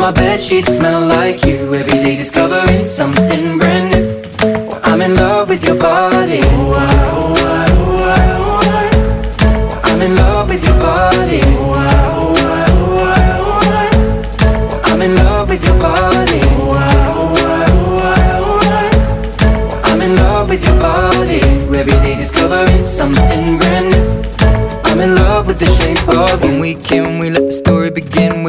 My bed sheets smell like you. Every day discovering something brand new. I'm in love with your body. Oh, I, ah, oh, I, ah, oh, I, ah, oh, I. I'm in love with your body. Oh, I, oh, I, oh, I, oh, I. I'm in love with your body. Oh, I, oh, I, oh, I, oh, I. I'm in love with your body. Every day discovering something brand new. I'm in love with the shape of you. When we came, we let the story begin.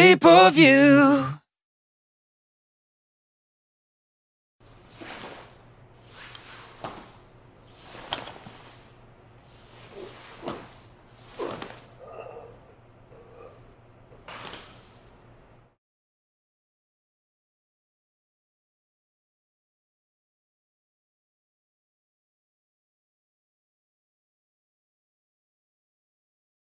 shape of you.